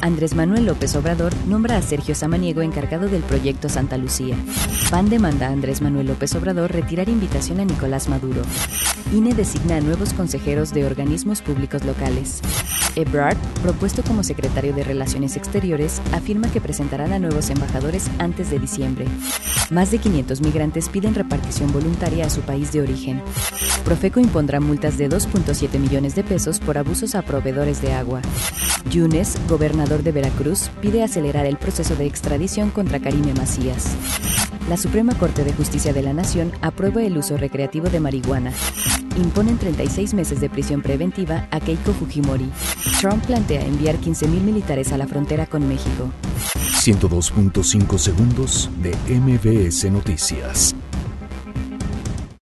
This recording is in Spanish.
Andrés Manuel López Obrador nombra a Sergio Samaniego encargado del proyecto Santa Lucía. PAN demanda a Andrés Manuel López Obrador retirar invitación a Nicolás Maduro. INE designa a nuevos consejeros de organismos públicos locales. Ebrard, propuesto como secretario de Relaciones Exteriores, afirma que presentarán a nuevos embajadores antes de diciembre. Más de 500 migrantes piden repartición voluntaria a su país de origen. Profeco impondrá multas de 2.7 millones de pesos por abusos a proveedores de agua. Yunes, gobernador de Veracruz, pide acelerar el proceso de extradición contra Karime Macías. La Suprema Corte de Justicia de la Nación aprueba el uso recreativo de marihuana. Imponen 36 meses de prisión preventiva a Keiko Fujimori. Trump plantea enviar 15.000 militares a la frontera con México. 102.5 segundos de MBS Noticias.